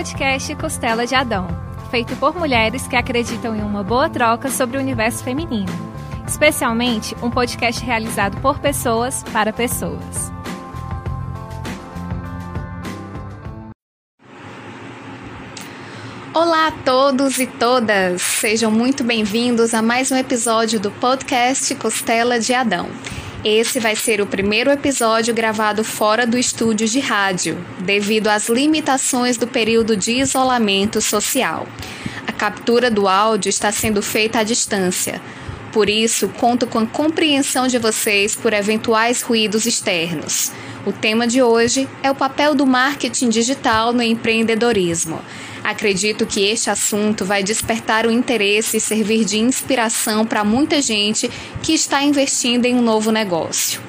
podcast Costela de Adão, feito por mulheres que acreditam em uma boa troca sobre o universo feminino. Especialmente um podcast realizado por pessoas para pessoas. Olá a todos e todas! Sejam muito bem-vindos a mais um episódio do podcast Costela de Adão. Esse vai ser o primeiro episódio gravado fora do estúdio de rádio, devido às limitações do período de isolamento social. A captura do áudio está sendo feita à distância. Por isso, conto com a compreensão de vocês por eventuais ruídos externos. O tema de hoje é o papel do marketing digital no empreendedorismo. Acredito que este assunto vai despertar o interesse e servir de inspiração para muita gente que está investindo em um novo negócio.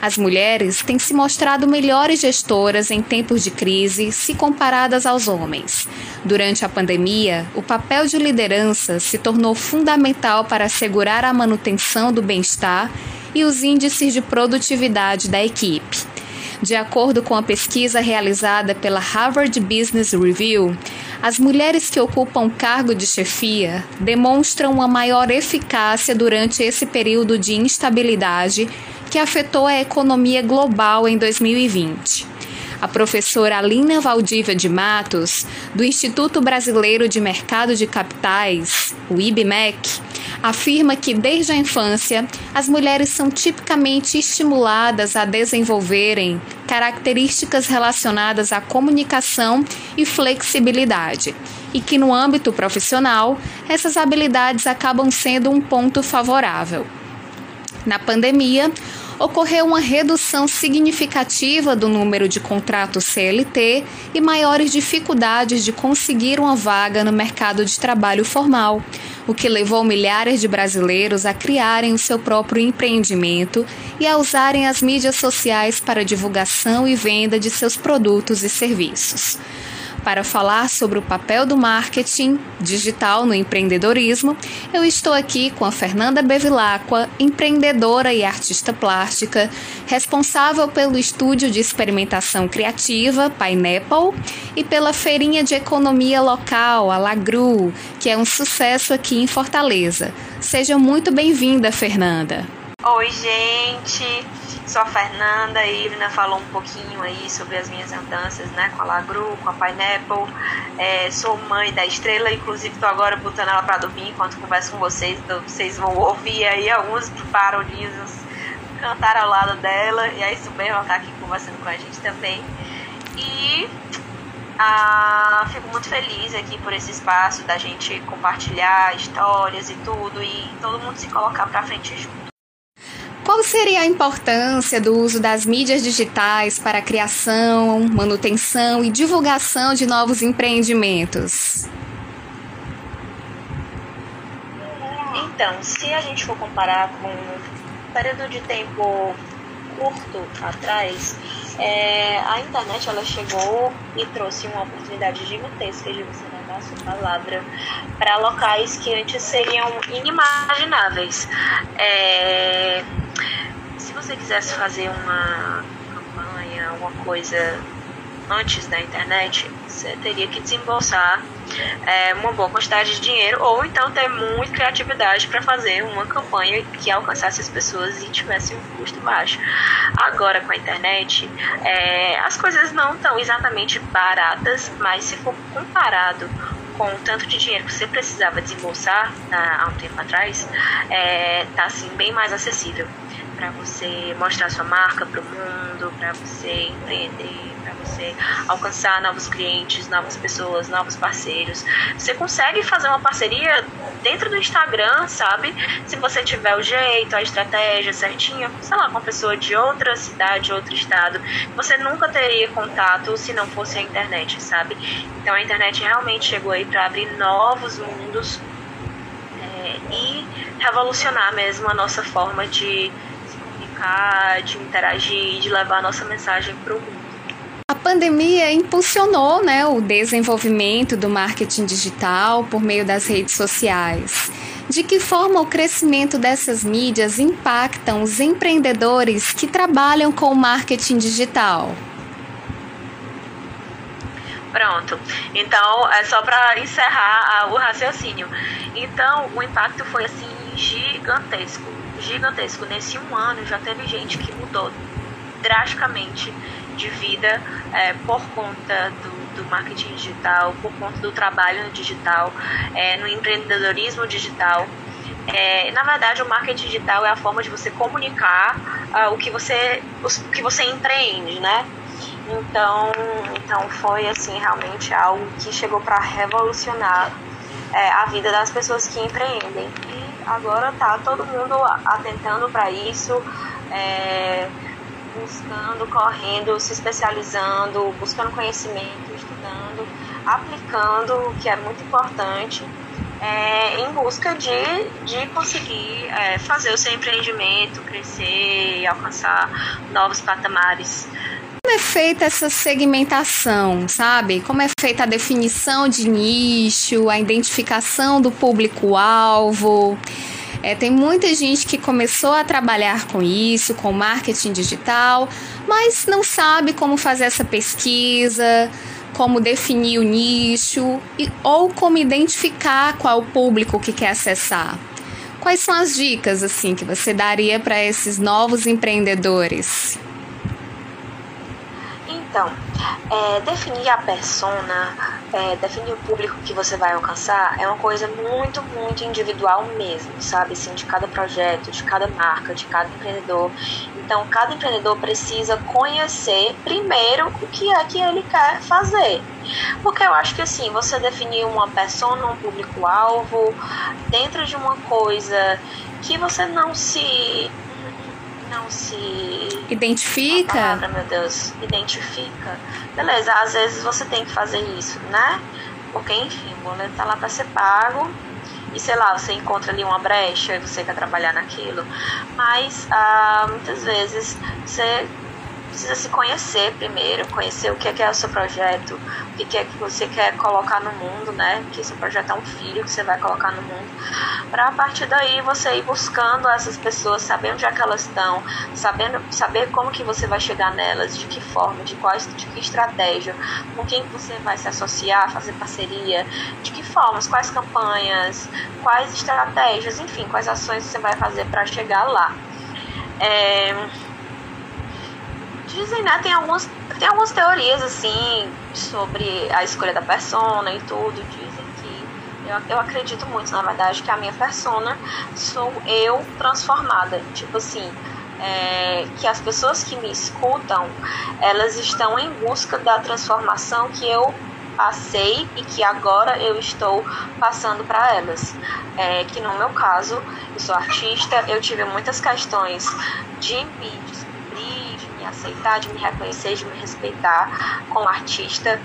As mulheres têm se mostrado melhores gestoras em tempos de crise se comparadas aos homens. Durante a pandemia, o papel de liderança se tornou fundamental para assegurar a manutenção do bem-estar e os índices de produtividade da equipe. De acordo com a pesquisa realizada pela Harvard Business Review, as mulheres que ocupam cargo de chefia demonstram uma maior eficácia durante esse período de instabilidade que afetou a economia global em 2020. A professora Alina Valdívia de Matos, do Instituto Brasileiro de Mercado de Capitais, o IBMEC, afirma que desde a infância as mulheres são tipicamente estimuladas a desenvolverem características relacionadas à comunicação e flexibilidade, e que no âmbito profissional essas habilidades acabam sendo um ponto favorável. Na pandemia, ocorreu uma redução significativa do número de contratos CLT e maiores dificuldades de conseguir uma vaga no mercado de trabalho formal, o que levou milhares de brasileiros a criarem o seu próprio empreendimento e a usarem as mídias sociais para divulgação e venda de seus produtos e serviços para falar sobre o papel do marketing digital no empreendedorismo, eu estou aqui com a Fernanda Bevilacqua, empreendedora e artista plástica, responsável pelo estúdio de experimentação criativa Pineapple e pela feirinha de economia local, a Lagru, que é um sucesso aqui em Fortaleza. Seja muito bem-vinda, Fernanda. Oi, gente. Sou a Fernanda, a Ivna falou um pouquinho aí sobre as minhas andanças né, com a Lagru, com a Pineapple. É, sou mãe da Estrela, inclusive estou agora botando ela para dormir enquanto converso com vocês. Então vocês vão ouvir aí alguns barulhinhos cantar ao lado dela. E aí super ela tá aqui conversando com a gente também. E ah, fico muito feliz aqui por esse espaço da gente compartilhar histórias e tudo e todo mundo se colocar para frente junto. Qual seria a importância do uso das mídias digitais para a criação, manutenção e divulgação de novos empreendimentos? Então, se a gente for comparar com um período de tempo curto atrás, é, a internet ela chegou e trouxe uma oportunidade gigantesca de você a sua palavra para locais que antes seriam inimagináveis. É, você quisesse fazer uma campanha, alguma coisa antes da internet, você teria que desembolsar é, uma boa quantidade de dinheiro ou então ter muita criatividade para fazer uma campanha que alcançasse as pessoas e tivesse um custo baixo. Agora com a internet, é, as coisas não estão exatamente baratas, mas se for comparado com o tanto de dinheiro que você precisava desembolsar na, há um tempo atrás, está é, tá, assim bem mais acessível para você mostrar sua marca para o mundo, para você empreender, para você alcançar novos clientes, novas pessoas, novos parceiros. Você consegue fazer uma parceria dentro do Instagram, sabe? Se você tiver o jeito, a estratégia certinha, sei lá, com uma pessoa de outra cidade, outro estado, você nunca teria contato se não fosse a internet, sabe? Então a internet realmente chegou aí para abrir novos mundos é, e revolucionar mesmo a nossa forma de comunicar, de interagir, de levar a nossa mensagem para o mundo. A pandemia impulsionou né, o desenvolvimento do marketing digital por meio das redes sociais. De que forma o crescimento dessas mídias impactam os empreendedores que trabalham com o marketing digital? Pronto. Então, é só para encerrar o raciocínio. Então, o impacto foi assim gigantesco, gigantesco. Nesse um ano já teve gente que mudou drasticamente de vida é, por conta do, do, marketing digital, por conta do trabalho no digital, é, no empreendedorismo digital. É, na verdade, o marketing digital é a forma de você comunicar uh, o, que você, o que você empreende, né? Então, então foi assim realmente algo que chegou para revolucionar é, a vida das pessoas que empreendem. Agora tá todo mundo atentando para isso, é, buscando, correndo, se especializando, buscando conhecimento, estudando, aplicando, que é muito importante. É, em busca de, de conseguir é, fazer o seu empreendimento crescer e alcançar novos patamares é feita essa segmentação, sabe? Como é feita a definição de nicho, a identificação do público-alvo? É, tem muita gente que começou a trabalhar com isso, com marketing digital, mas não sabe como fazer essa pesquisa, como definir o nicho e, ou como identificar qual público que quer acessar. Quais são as dicas assim que você daria para esses novos empreendedores? Então, é, definir a persona, é, definir o público que você vai alcançar é uma coisa muito, muito individual mesmo, sabe? Assim, de cada projeto, de cada marca, de cada empreendedor. Então, cada empreendedor precisa conhecer primeiro o que é que ele quer fazer. Porque eu acho que assim, você definir uma persona, um público-alvo, dentro de uma coisa que você não se não se identifica. Palavra, meu Deus, identifica. Beleza, às vezes você tem que fazer isso, né? Porque, enfim, o boleto tá lá para ser pago e sei lá, você encontra ali uma brecha e você quer trabalhar naquilo. Mas ah, muitas vezes você precisa se conhecer primeiro, conhecer o que é, que é o seu projeto, o que é que você quer colocar no mundo, né? Que seu projeto é um filho que você vai colocar no mundo. Para a partir daí você ir buscando essas pessoas, saber onde é que elas estão, sabendo, saber como que você vai chegar nelas, de que forma, de qual de que estratégia, com quem você vai se associar, fazer parceria, de que formas, quais campanhas, quais estratégias, enfim, quais ações você vai fazer para chegar lá. É, dizem, né? Tem algumas, tem algumas teorias, assim, sobre a escolha da persona e tudo. Dizem que. Eu, eu acredito muito, na verdade, que a minha persona sou eu transformada. Tipo assim. É, que as pessoas que me escutam elas estão em busca da transformação que eu passei e que agora eu estou passando para elas. É, que no meu caso, eu sou artista, eu tive muitas questões de me aceitar, de me reconhecer, de me respeitar como artista,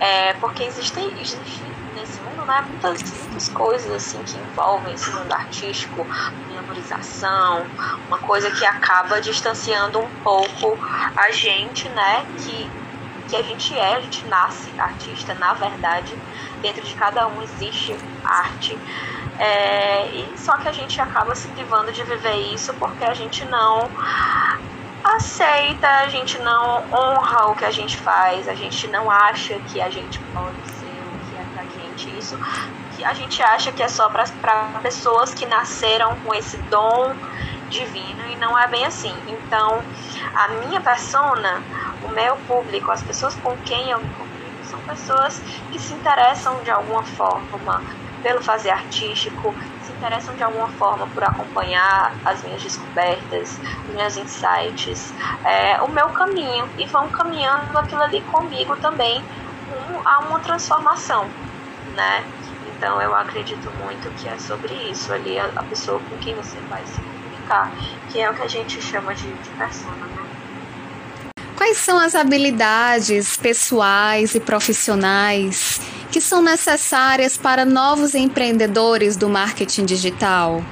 é, porque existem, existe nesse mundo né, muitas, muitas coisas assim que envolvem esse mundo artístico, memorização, uma coisa que acaba distanciando um pouco a gente, né, que, que a gente é, a gente nasce artista, na verdade, dentro de cada um existe arte. É, e só que a gente acaba se privando de viver isso porque a gente não aceita, a gente não honra o que a gente faz, a gente não acha que a gente pode ser o que é pra gente. Isso que a gente acha que é só para pessoas que nasceram com esse dom divino e não é bem assim. Então, a minha persona, o meu público, as pessoas com quem eu me comunico, são pessoas que se interessam de alguma forma pelo fazer artístico, interessam de alguma forma por acompanhar as minhas descobertas, os meus insights, é, o meu caminho e vão caminhando aquilo ali comigo também a uma transformação, né? Então eu acredito muito que é sobre isso ali a, a pessoa com quem você vai se comunicar, que é o que a gente chama de, de persona, né? Quais são as habilidades pessoais e profissionais que são necessárias para novos empreendedores do marketing digital?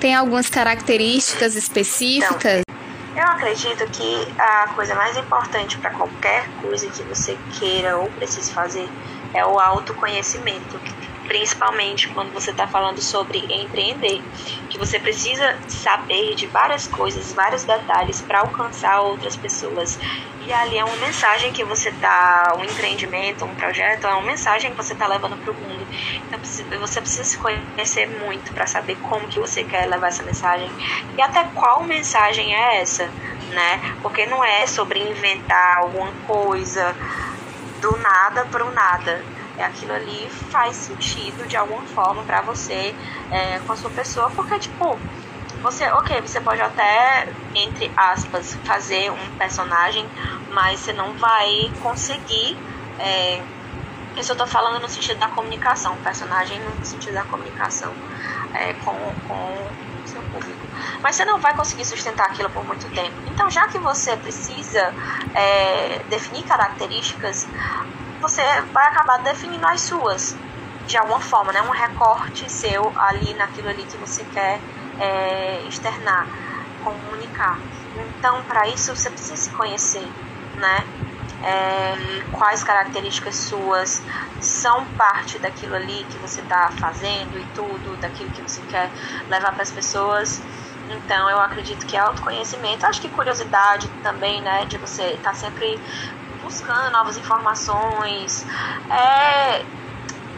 Tem algumas características específicas? Então, eu acredito que a coisa mais importante para qualquer coisa que você queira ou precise fazer é o autoconhecimento. Principalmente quando você está falando sobre empreender, que você precisa saber de várias coisas, vários detalhes para alcançar outras pessoas. E ali é uma mensagem que você está, um empreendimento, um projeto, é uma mensagem que você está levando para o mundo. Então você precisa se conhecer muito para saber como que você quer levar essa mensagem e até qual mensagem é essa, né? Porque não é sobre inventar alguma coisa do nada para o nada aquilo ali faz sentido de alguma forma para você é, com a sua pessoa, porque tipo, você, ok, você pode até, entre aspas, fazer um personagem, mas você não vai conseguir. É, isso eu tô falando no sentido da comunicação, personagem no sentido da comunicação é, com, com seu público. Mas você não vai conseguir sustentar aquilo por muito tempo. Então, já que você precisa é, definir características, você vai acabar definindo as suas de alguma forma, né? Um recorte seu ali naquilo ali que você quer é, externar, comunicar. Então, para isso você precisa se conhecer, né? É, quais características suas são parte daquilo ali que você está fazendo e tudo, daquilo que você quer levar para as pessoas. Então, eu acredito que autoconhecimento, acho que curiosidade também, né, de você estar tá sempre buscando novas informações. É,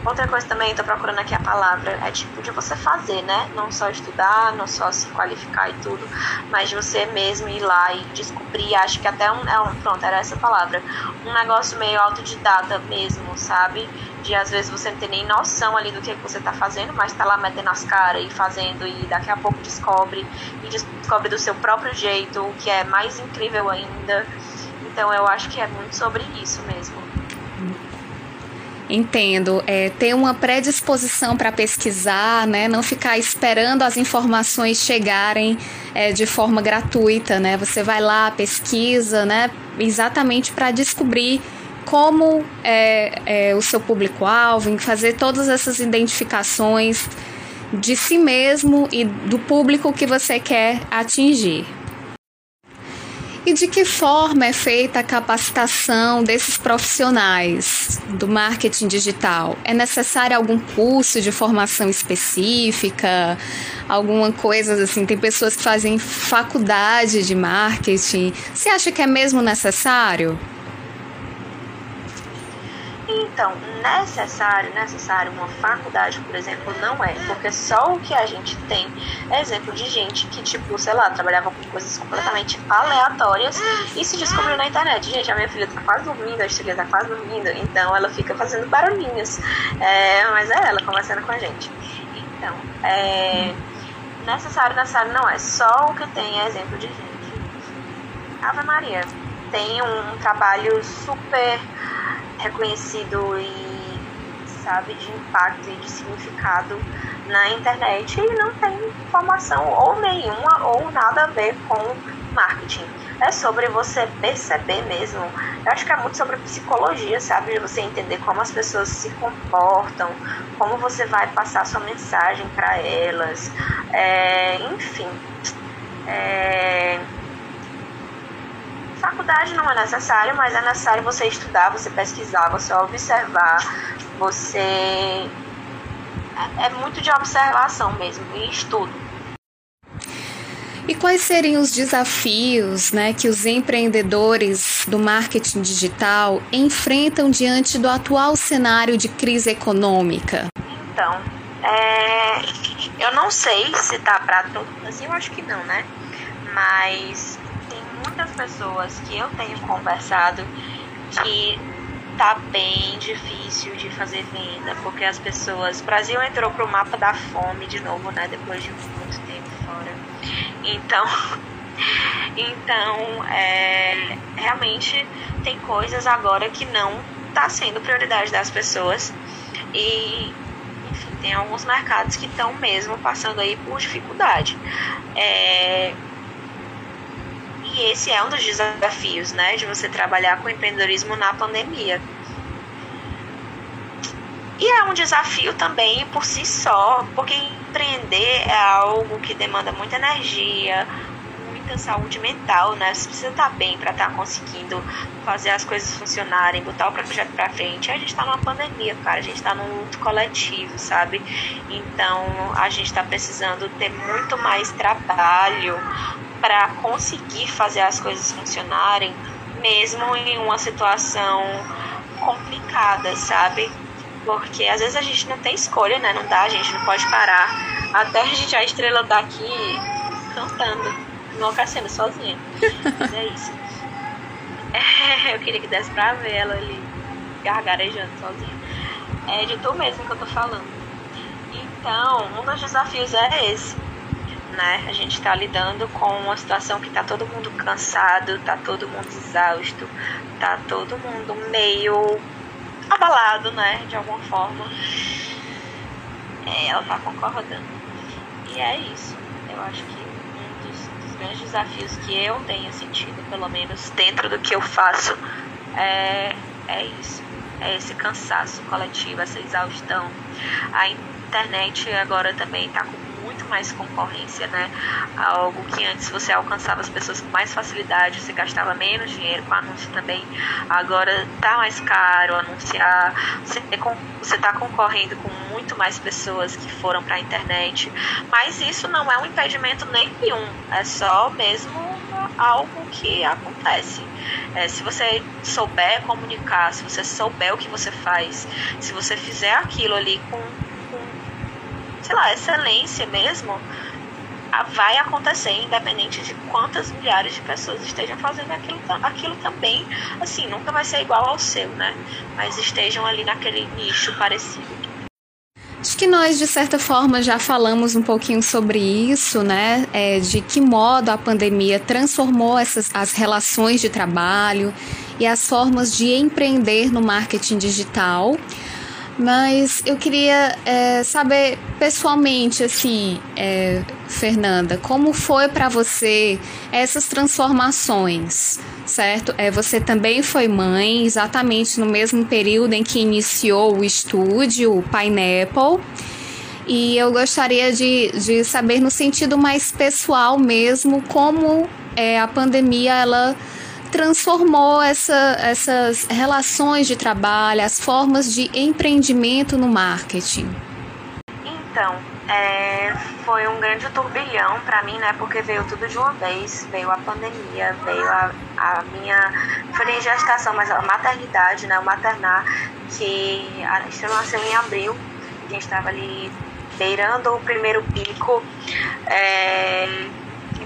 outra coisa também, estou procurando aqui a palavra, é tipo de você fazer, né? Não só estudar, não só se qualificar e tudo, mas de você mesmo ir lá e descobrir. Acho que até um, é um pronto, era essa palavra. Um negócio meio autodidata mesmo, sabe? De às vezes você não ter nem noção ali do que, que você está fazendo, mas está lá metendo as caras e fazendo, e daqui a pouco descobre, e descobre do seu próprio jeito, o que é mais incrível ainda. Então eu acho que é muito sobre isso mesmo. Entendo. É, ter uma predisposição para pesquisar, né? Não ficar esperando as informações chegarem é, de forma gratuita, né? Você vai lá, pesquisa, né? Exatamente para descobrir como é, é o seu público-alvo, fazer todas essas identificações de si mesmo e do público que você quer atingir. E de que forma é feita a capacitação desses profissionais do marketing digital? É necessário algum curso de formação específica? Alguma coisa assim? Tem pessoas que fazem faculdade de marketing. Você acha que é mesmo necessário? Então, necessário, necessário uma faculdade, por exemplo, não é, porque só o que a gente tem é exemplo de gente que, tipo, sei lá, trabalhava com coisas completamente aleatórias e se descobriu na internet. Gente, a minha filha tá quase dormindo, a Estrela tá quase dormindo, então ela fica fazendo barulhinhos. É, mas é ela conversando com a gente. Então, é, necessário, necessário não é, só o que tem é exemplo de gente. Ave Maria, tem um trabalho super reconhecido e sabe de impacto e de significado na internet e não tem formação ou nenhuma ou nada a ver com marketing. É sobre você perceber mesmo. Eu acho que é muito sobre psicologia, sabe? De você entender como as pessoas se comportam, como você vai passar sua mensagem para elas. É, enfim. É, Faculdade não é necessário, mas é necessário você estudar, você pesquisar, você observar, você. É, é muito de observação mesmo, e estudo. E quais seriam os desafios né, que os empreendedores do marketing digital enfrentam diante do atual cenário de crise econômica? Então, é, eu não sei se está para todo assim, eu acho que não, né? Mas muitas pessoas que eu tenho conversado que tá bem difícil de fazer venda, porque as pessoas. O Brasil entrou pro mapa da fome de novo, né? Depois de muito tempo fora. Então. Então, é, realmente tem coisas agora que não tá sendo prioridade das pessoas. E enfim, tem alguns mercados que estão mesmo passando aí por dificuldade. É, esse é um dos desafios, né, de você trabalhar com empreendedorismo na pandemia. E é um desafio também por si só, porque empreender é algo que demanda muita energia, muita saúde mental, né? Você precisa estar bem para estar tá conseguindo fazer as coisas funcionarem, botar o projeto para frente. A gente está numa pandemia, cara, a gente está num luto coletivo, sabe? Então a gente está precisando ter muito mais trabalho para conseguir fazer as coisas funcionarem, mesmo em uma situação complicada, sabe? Porque às vezes a gente não tem escolha, né? Não dá, a gente não pode parar. Até a gente a estrela daqui cantando, enlouquecendo sozinha. Mas é isso. É, eu queria que desse pra ver ela ali gargarejando sozinha. É de tu mesmo que eu tô falando. Então, um dos desafios é esse. Né? A gente está lidando com uma situação que tá todo mundo cansado, tá todo mundo exausto, tá todo mundo meio abalado, né? De alguma forma. É, ela tá concordando. E é isso. Eu acho que um dos, dos grandes desafios que eu tenho sentido, pelo menos dentro do que eu faço, é, é isso. É esse cansaço coletivo, essa exaustão. A internet agora também tá com mais concorrência, né? Algo que antes você alcançava as pessoas com mais facilidade, você gastava menos dinheiro com anúncio também. Agora tá mais caro anunciar, você está concorrendo com muito mais pessoas que foram para a internet, mas isso não é um impedimento nenhum, é só mesmo algo que acontece. É, se você souber comunicar, se você souber o que você faz, se você fizer aquilo ali com sei lá, excelência mesmo, vai acontecer, independente de quantas milhares de pessoas estejam fazendo aquilo, aquilo também, assim, nunca vai ser igual ao seu, né? Mas estejam ali naquele nicho parecido. Acho que nós, de certa forma, já falamos um pouquinho sobre isso, né? É, de que modo a pandemia transformou essas, as relações de trabalho e as formas de empreender no marketing digital. Mas eu queria é, saber pessoalmente, assim, é, Fernanda, como foi para você essas transformações, certo? É, você também foi mãe, exatamente no mesmo período em que iniciou o estúdio, o Pineapple. E eu gostaria de, de saber, no sentido mais pessoal mesmo, como é, a pandemia ela transformou essa, essas relações de trabalho, as formas de empreendimento no marketing? Então, é, foi um grande turbilhão para mim, né? Porque veio tudo de uma vez, veio a pandemia, veio a, a minha foi em gestação, mas a maternidade, né? O maternar que a gente nasceu em abril, a gente estava ali beirando o primeiro pico. É,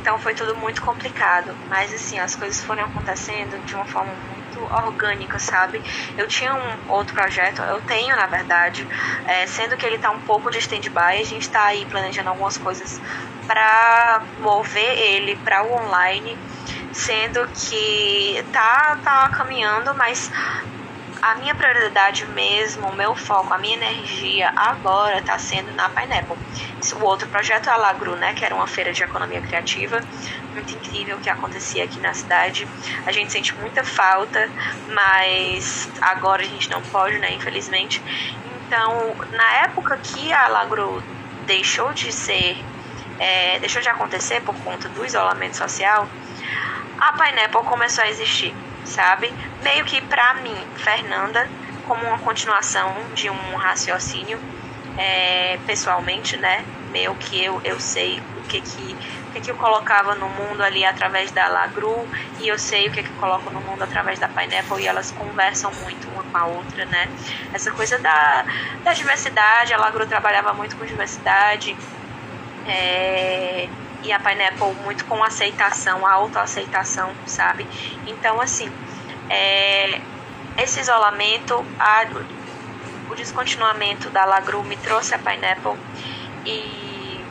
então foi tudo muito complicado. Mas assim, as coisas foram acontecendo de uma forma muito orgânica, sabe? Eu tinha um outro projeto, eu tenho na verdade, é, sendo que ele está um pouco de stand-by, a gente está aí planejando algumas coisas para mover ele para o online, sendo que tá, tá caminhando, mas a minha prioridade mesmo, o meu foco, a minha energia agora está sendo na Pineapple. O outro projeto é a Lagru, né, que era uma feira de economia criativa, muito incrível que acontecia aqui na cidade. A gente sente muita falta, mas agora a gente não pode, né, infelizmente. Então, na época que a Lagru deixou de ser, é, deixou de acontecer por conta do isolamento social, a Pineapple começou a existir sabe? Meio que para mim, Fernanda, como uma continuação de um raciocínio, é, pessoalmente, né? Meu que eu, eu sei o que que, o que que eu colocava no mundo ali através da Lagru e eu sei o que que eu coloco no mundo através da Pineapple e elas conversam muito uma com a outra, né? Essa coisa da, da diversidade, a Lagru trabalhava muito com diversidade, é, e a Pineapple muito com aceitação, autoaceitação, sabe? Então, assim, é, esse isolamento, a, o descontinuamento da Lagru me trouxe a Pineapple e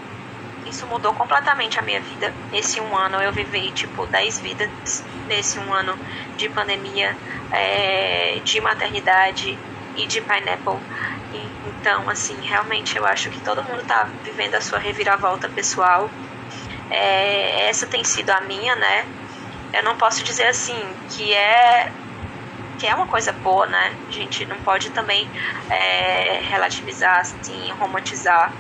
isso mudou completamente a minha vida. Nesse um ano eu vivi, tipo, 10 vidas nesse um ano de pandemia, é, de maternidade e de Pineapple. Então, assim, realmente eu acho que todo mundo está vivendo a sua reviravolta pessoal é, essa tem sido a minha, né? Eu não posso dizer assim que é que é uma coisa boa, né? A gente não pode também é, relativizar, assim, romantizar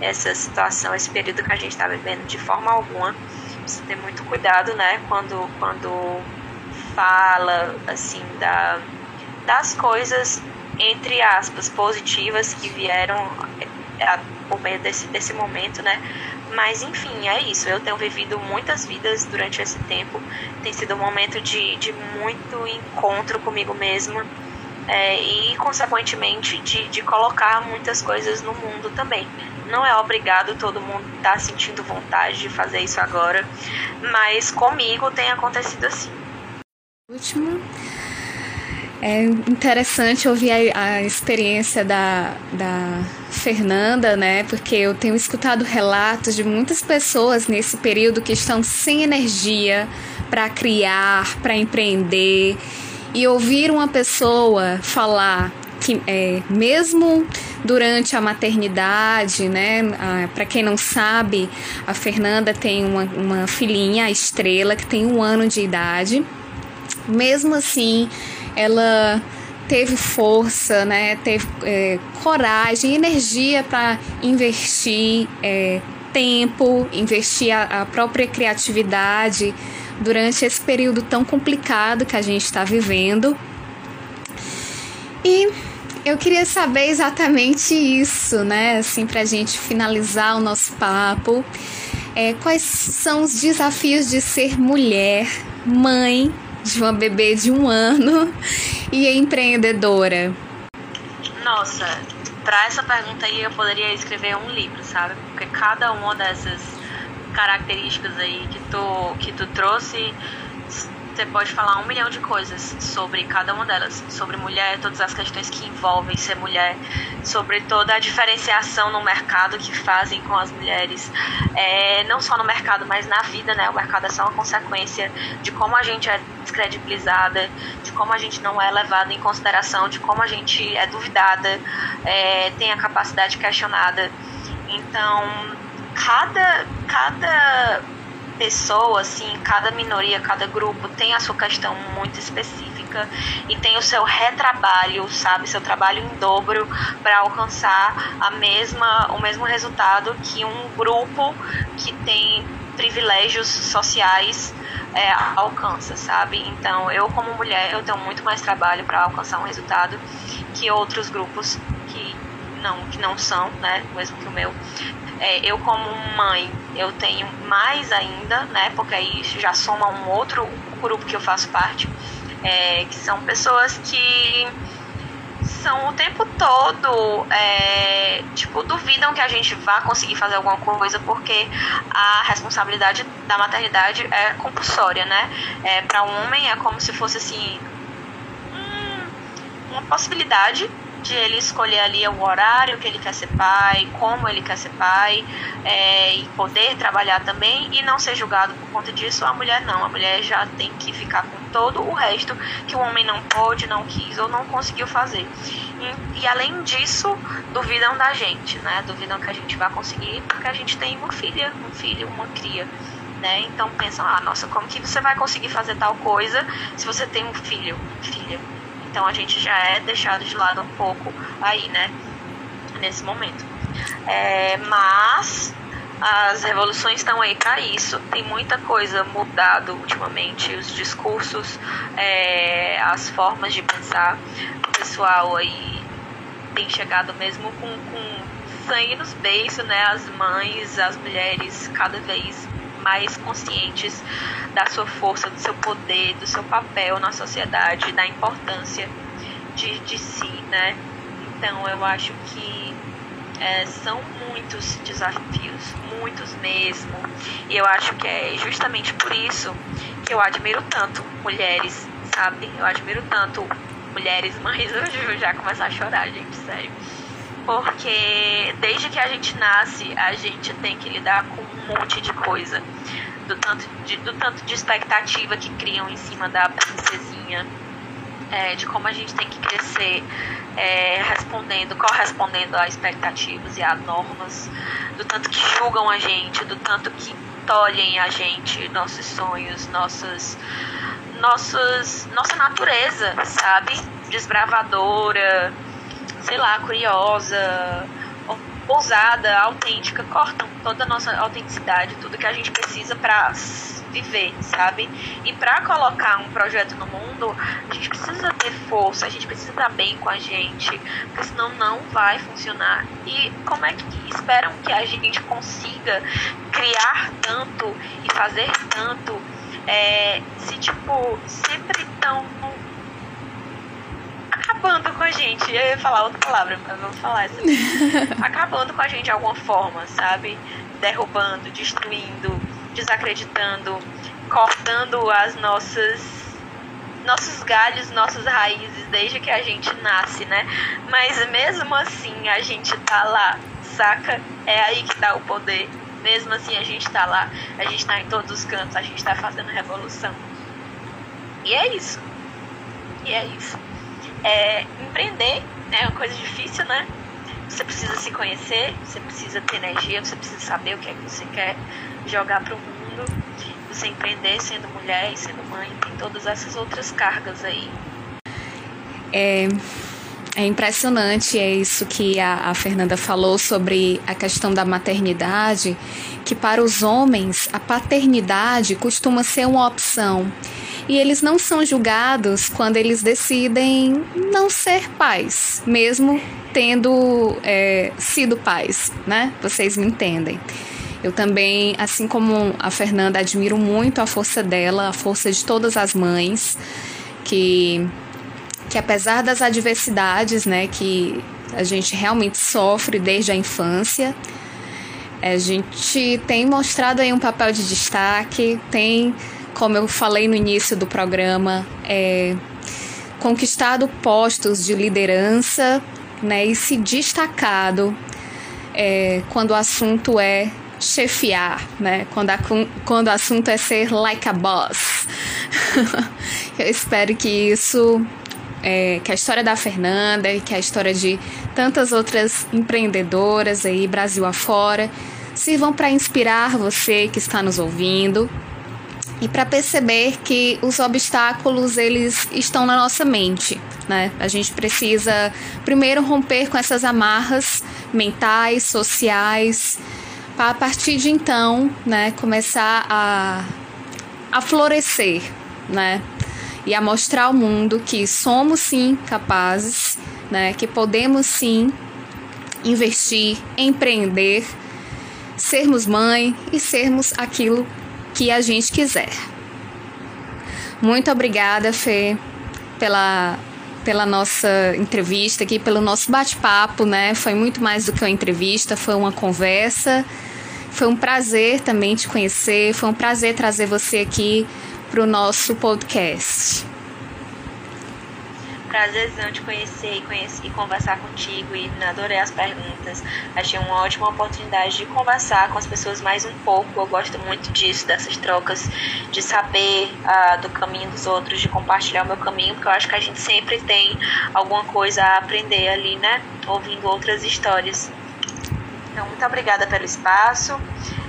essa situação, esse período que a gente está vivendo de forma alguma. precisa ter muito cuidado, né, quando, quando fala, assim, da, das coisas, entre aspas, positivas que vieram é, por meio desse, desse momento, né, mas enfim, é isso. Eu tenho vivido muitas vidas durante esse tempo. Tem sido um momento de, de muito encontro comigo mesma. É, e, consequentemente, de, de colocar muitas coisas no mundo também. Não é obrigado todo mundo estar tá sentindo vontade de fazer isso agora, mas comigo tem acontecido assim. Último. É interessante ouvir a, a experiência da, da Fernanda, né? Porque eu tenho escutado relatos de muitas pessoas nesse período que estão sem energia para criar, para empreender. E ouvir uma pessoa falar que é, mesmo durante a maternidade, né? Para quem não sabe, a Fernanda tem uma, uma filhinha, a Estrela, que tem um ano de idade. Mesmo assim, ela teve força, né, teve é, coragem, energia para investir é, tempo, investir a, a, própria criatividade durante esse período tão complicado que a gente está vivendo. E eu queria saber exatamente isso, né, assim, para a gente finalizar o nosso papo. É, quais são os desafios de ser mulher, mãe de uma bebê de um ano e empreendedora? Nossa, para essa pergunta aí eu poderia escrever um livro, sabe? Porque cada uma dessas características aí que tu, que tu trouxe você pode falar um milhão de coisas sobre cada uma delas, sobre mulher, todas as questões que envolvem ser mulher, sobre toda a diferenciação no mercado que fazem com as mulheres, é, não só no mercado, mas na vida, né? O mercado é só uma consequência de como a gente é descredibilizada, de como a gente não é levada em consideração, de como a gente é duvidada, é, tem a capacidade questionada. Então, cada, cada pessoa, assim, cada minoria, cada grupo tem a sua questão muito específica e tem o seu retrabalho, sabe, seu trabalho em dobro para alcançar a mesma, o mesmo resultado que um grupo que tem privilégios sociais é, alcança, sabe? Então, eu como mulher, eu tenho muito mais trabalho para alcançar um resultado que outros grupos não, que não são, né, mesmo que o meu, é, eu como mãe, eu tenho mais ainda, né? Porque aí já soma um outro grupo que eu faço parte, é, que são pessoas que são o tempo todo, é, tipo, duvidam que a gente vá conseguir fazer alguma coisa porque a responsabilidade da maternidade é compulsória, né? É, Para um homem é como se fosse assim, hum, uma possibilidade de ele escolher ali o horário que ele quer ser pai, como ele quer ser pai, é, e poder trabalhar também e não ser julgado por conta disso. A mulher não, a mulher já tem que ficar com todo o resto que o homem não pôde, não quis ou não conseguiu fazer. E, e além disso, duvidam da gente, né? Duvidam que a gente vai conseguir porque a gente tem uma filha, um filho, uma cria. Né? Então pensam, ah, nossa, como que você vai conseguir fazer tal coisa se você tem um filho, filha? Então a gente já é deixado de lado um pouco aí, né? Nesse momento. É, mas as revoluções estão aí para isso. Tem muita coisa mudado ultimamente, os discursos, é, as formas de pensar. O pessoal aí tem chegado mesmo com, com sangue nos beiços, né? As mães, as mulheres cada vez mais conscientes da sua força, do seu poder, do seu papel na sociedade, da importância de, de si, né? Então eu acho que é, são muitos desafios, muitos mesmo. E eu acho que é justamente por isso que eu admiro tanto mulheres, sabe? Eu admiro tanto mulheres mães. Hoje eu já começar a chorar, gente, sério. Porque desde que a gente nasce, a gente tem que lidar com um monte de coisa. Do tanto de, do tanto de expectativa que criam em cima da princesinha, é, de como a gente tem que crescer é, respondendo, correspondendo a expectativas e a normas, do tanto que julgam a gente, do tanto que tolhem a gente, nossos sonhos, nossas, nossas, nossa natureza, sabe? Desbravadora, sei lá, curiosa, ousada, autêntica, cortam toda a nossa autenticidade, tudo que a gente precisa para viver, sabe? E para colocar um projeto no mundo, a gente precisa ter força, a gente precisa estar bem com a gente, porque senão não vai funcionar. E como é que esperam que a gente consiga criar tanto e fazer tanto é, se, tipo, sempre tão acabando com a gente. Eu ia falar outra palavra, mas vamos falar essa. acabando com a gente de alguma forma, sabe? Derrubando, destruindo, desacreditando, cortando as nossas nossos galhos, nossas raízes desde que a gente nasce, né? Mas mesmo assim a gente tá lá, saca? É aí que tá o poder. Mesmo assim a gente tá lá, a gente tá em todos os cantos, a gente tá fazendo revolução. E é isso. E é isso. É, empreender é uma coisa difícil, né? Você precisa se conhecer, você precisa ter energia, você precisa saber o que é que você quer jogar para o mundo. Você empreender sendo mulher e sendo mãe, tem todas essas outras cargas aí. É, é impressionante, é isso que a, a, Fernanda falou sobre a questão da maternidade, que para os homens a paternidade costuma ser uma opção e eles não são julgados quando eles decidem não ser pais, mesmo tendo é, sido pais, né? Vocês me entendem. Eu também, assim como a Fernanda, admiro muito a força dela, a força de todas as mães, que, que apesar das adversidades, né, que a gente realmente sofre desde a infância, a gente tem mostrado aí um papel de destaque, tem como eu falei no início do programa, é, conquistado postos de liderança né, e se destacado é, quando o assunto é chefiar, né? Quando, a, quando o assunto é ser like a boss. eu espero que isso, é, que a história da Fernanda e que a história de tantas outras empreendedoras aí, Brasil afora, sirvam para inspirar você que está nos ouvindo e para perceber que os obstáculos eles estão na nossa mente, né? A gente precisa primeiro romper com essas amarras mentais, sociais, para a partir de então, né, começar a, a florescer, né? E a mostrar ao mundo que somos sim capazes, né? Que podemos sim investir, empreender, sermos mãe e sermos aquilo que a gente quiser. Muito obrigada, Fê, pela, pela nossa entrevista aqui, pelo nosso bate-papo, né? Foi muito mais do que uma entrevista, foi uma conversa. Foi um prazer também te conhecer, foi um prazer trazer você aqui para o nosso podcast prazerzão te conhecer e, conhecer e conversar contigo e adorei as perguntas. Achei uma ótima oportunidade de conversar com as pessoas mais um pouco. Eu gosto muito disso, dessas trocas, de saber uh, do caminho dos outros, de compartilhar o meu caminho, porque eu acho que a gente sempre tem alguma coisa a aprender ali, né? Ouvindo outras histórias. Então, muito obrigada pelo espaço,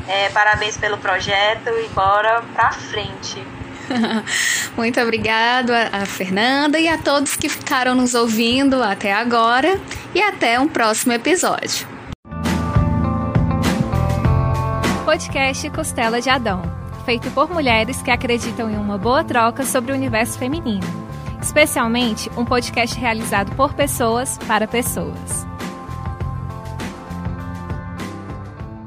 é, parabéns pelo projeto e bora pra frente. Muito obrigada a Fernanda e a todos que ficaram nos ouvindo até agora e até um próximo episódio. Podcast Costela de Adão, feito por mulheres que acreditam em uma boa troca sobre o universo feminino. Especialmente um podcast realizado por pessoas para pessoas.